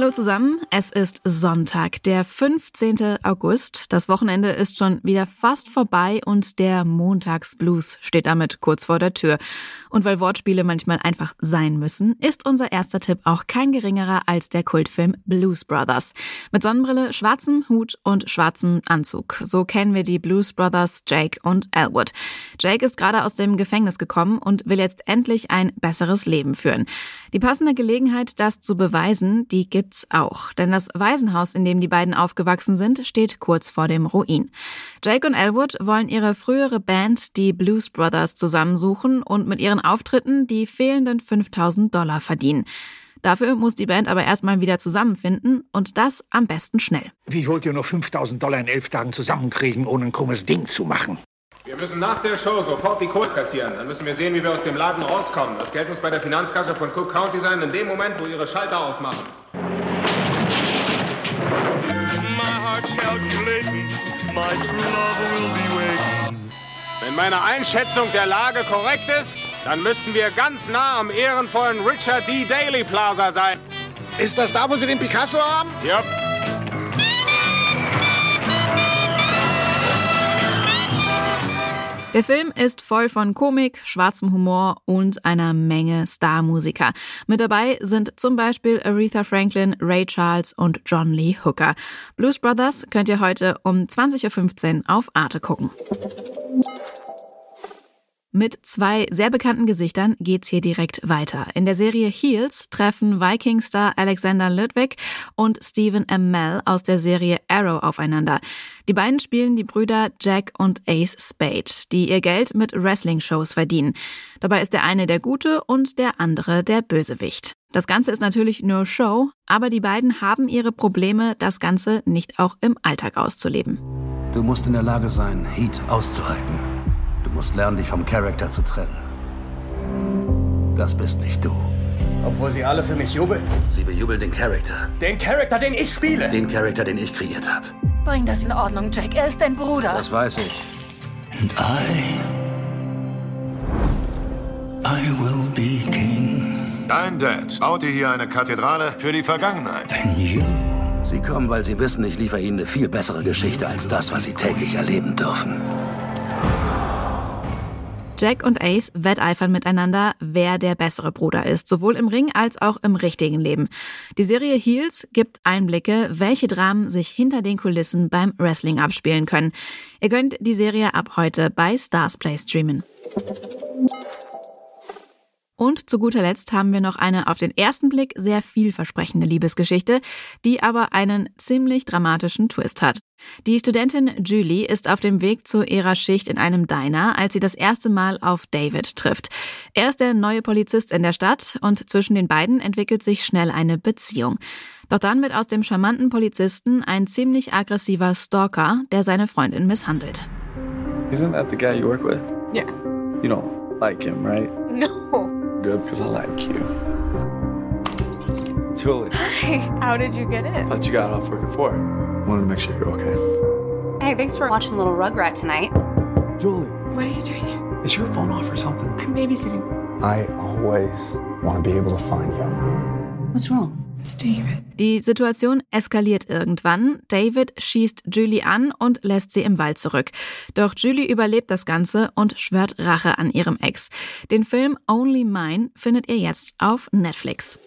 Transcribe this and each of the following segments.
Hallo zusammen, es ist Sonntag, der 15. August. Das Wochenende ist schon wieder fast vorbei und der Montagsblues steht damit kurz vor der Tür. Und weil Wortspiele manchmal einfach sein müssen, ist unser erster Tipp auch kein geringerer als der Kultfilm Blues Brothers. Mit Sonnenbrille, schwarzem Hut und schwarzem Anzug. So kennen wir die Blues Brothers Jake und Elwood. Jake ist gerade aus dem Gefängnis gekommen und will jetzt endlich ein besseres Leben führen. Die passende Gelegenheit, das zu beweisen, die gibt's auch. Denn das Waisenhaus, in dem die beiden aufgewachsen sind, steht kurz vor dem Ruin. Jake und Elwood wollen ihre frühere Band, die Blues Brothers, zusammensuchen und mit ihren Auftritten die fehlenden 5000 Dollar verdienen. Dafür muss die Band aber erstmal wieder zusammenfinden und das am besten schnell. Wie wollt ihr nur 5000 Dollar in elf Tagen zusammenkriegen, ohne ein krummes Ding zu machen? Wir müssen nach der Show sofort die Kohle kassieren. Dann müssen wir sehen, wie wir aus dem Laden rauskommen. Das Geld muss bei der Finanzkasse von Cook County sein, in dem Moment, wo ihre Schalter aufmachen. Wenn meine Einschätzung der Lage korrekt ist, dann müssten wir ganz nah am ehrenvollen Richard D. Daly Plaza sein. Ist das da, wo sie den Picasso haben? Ja. Der Film ist voll von Komik, schwarzem Humor und einer Menge Starmusiker. Mit dabei sind zum Beispiel Aretha Franklin, Ray Charles und John Lee Hooker. Blues Brothers könnt ihr heute um 20.15 Uhr auf Arte gucken. Mit zwei sehr bekannten Gesichtern geht's hier direkt weiter. In der Serie Heels treffen Viking-Star Alexander Ludwig und Stephen M. Mell aus der Serie Arrow aufeinander. Die beiden spielen die Brüder Jack und Ace Spade, die ihr Geld mit Wrestling-Shows verdienen. Dabei ist der eine der Gute und der andere der Bösewicht. Das Ganze ist natürlich nur Show, aber die beiden haben ihre Probleme, das Ganze nicht auch im Alltag auszuleben. Du musst in der Lage sein, Heat auszuhalten. Du musst lernen, dich vom Charakter zu trennen. Das bist nicht du. Obwohl sie alle für mich jubeln. Sie bejubeln den Charakter. Den Charakter, den ich spiele. Den Charakter, den ich kreiert habe. Bring das in Ordnung, Jack. Er ist dein Bruder. Das weiß ich. And I. I will be king. Dein Dad baute hier eine Kathedrale für die Vergangenheit. And you. Sie kommen, weil sie wissen, ich liefere ihnen eine viel bessere Geschichte als das, was sie täglich erleben dürfen. Jack und Ace wetteifern miteinander, wer der bessere Bruder ist, sowohl im Ring als auch im richtigen Leben. Die Serie Heels gibt Einblicke, welche Dramen sich hinter den Kulissen beim Wrestling abspielen können. Ihr könnt die Serie ab heute bei Stars Play streamen. Und zu guter Letzt haben wir noch eine auf den ersten Blick sehr vielversprechende Liebesgeschichte, die aber einen ziemlich dramatischen Twist hat. Die Studentin Julie ist auf dem Weg zu ihrer Schicht in einem Diner, als sie das erste Mal auf David trifft. Er ist der neue Polizist in der Stadt und zwischen den beiden entwickelt sich schnell eine Beziehung. Doch dann wird aus dem charmanten Polizisten ein ziemlich aggressiver Stalker, der seine Freundin misshandelt. Isn't that the guy you work with? Yeah. You don't like him, right? No. Good, because I like you. Julie, Hey, how did you get in? thought you got off work at four. Wanted to make sure you're okay. Hey, thanks for watching Little Rugrat tonight. Julie, What are you doing here? is your phone off or something? I'm babysitting. I always want to be able to find you. What's wrong? Die Situation eskaliert irgendwann. David schießt Julie an und lässt sie im Wald zurück. Doch Julie überlebt das Ganze und schwört Rache an ihrem Ex. Den Film Only Mine findet ihr jetzt auf Netflix.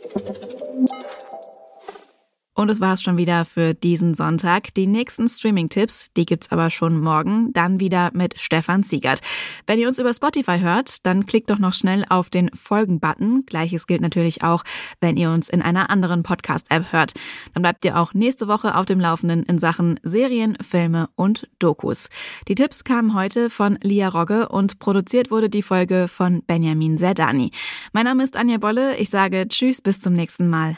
Und es war's schon wieder für diesen Sonntag. Die nächsten Streaming-Tipps, die gibt's aber schon morgen, dann wieder mit Stefan Siegert. Wenn ihr uns über Spotify hört, dann klickt doch noch schnell auf den Folgen-Button. Gleiches gilt natürlich auch, wenn ihr uns in einer anderen Podcast-App hört. Dann bleibt ihr auch nächste Woche auf dem Laufenden in Sachen Serien, Filme und Dokus. Die Tipps kamen heute von Lia Rogge und produziert wurde die Folge von Benjamin Zerdani. Mein Name ist Anja Bolle. Ich sage Tschüss, bis zum nächsten Mal.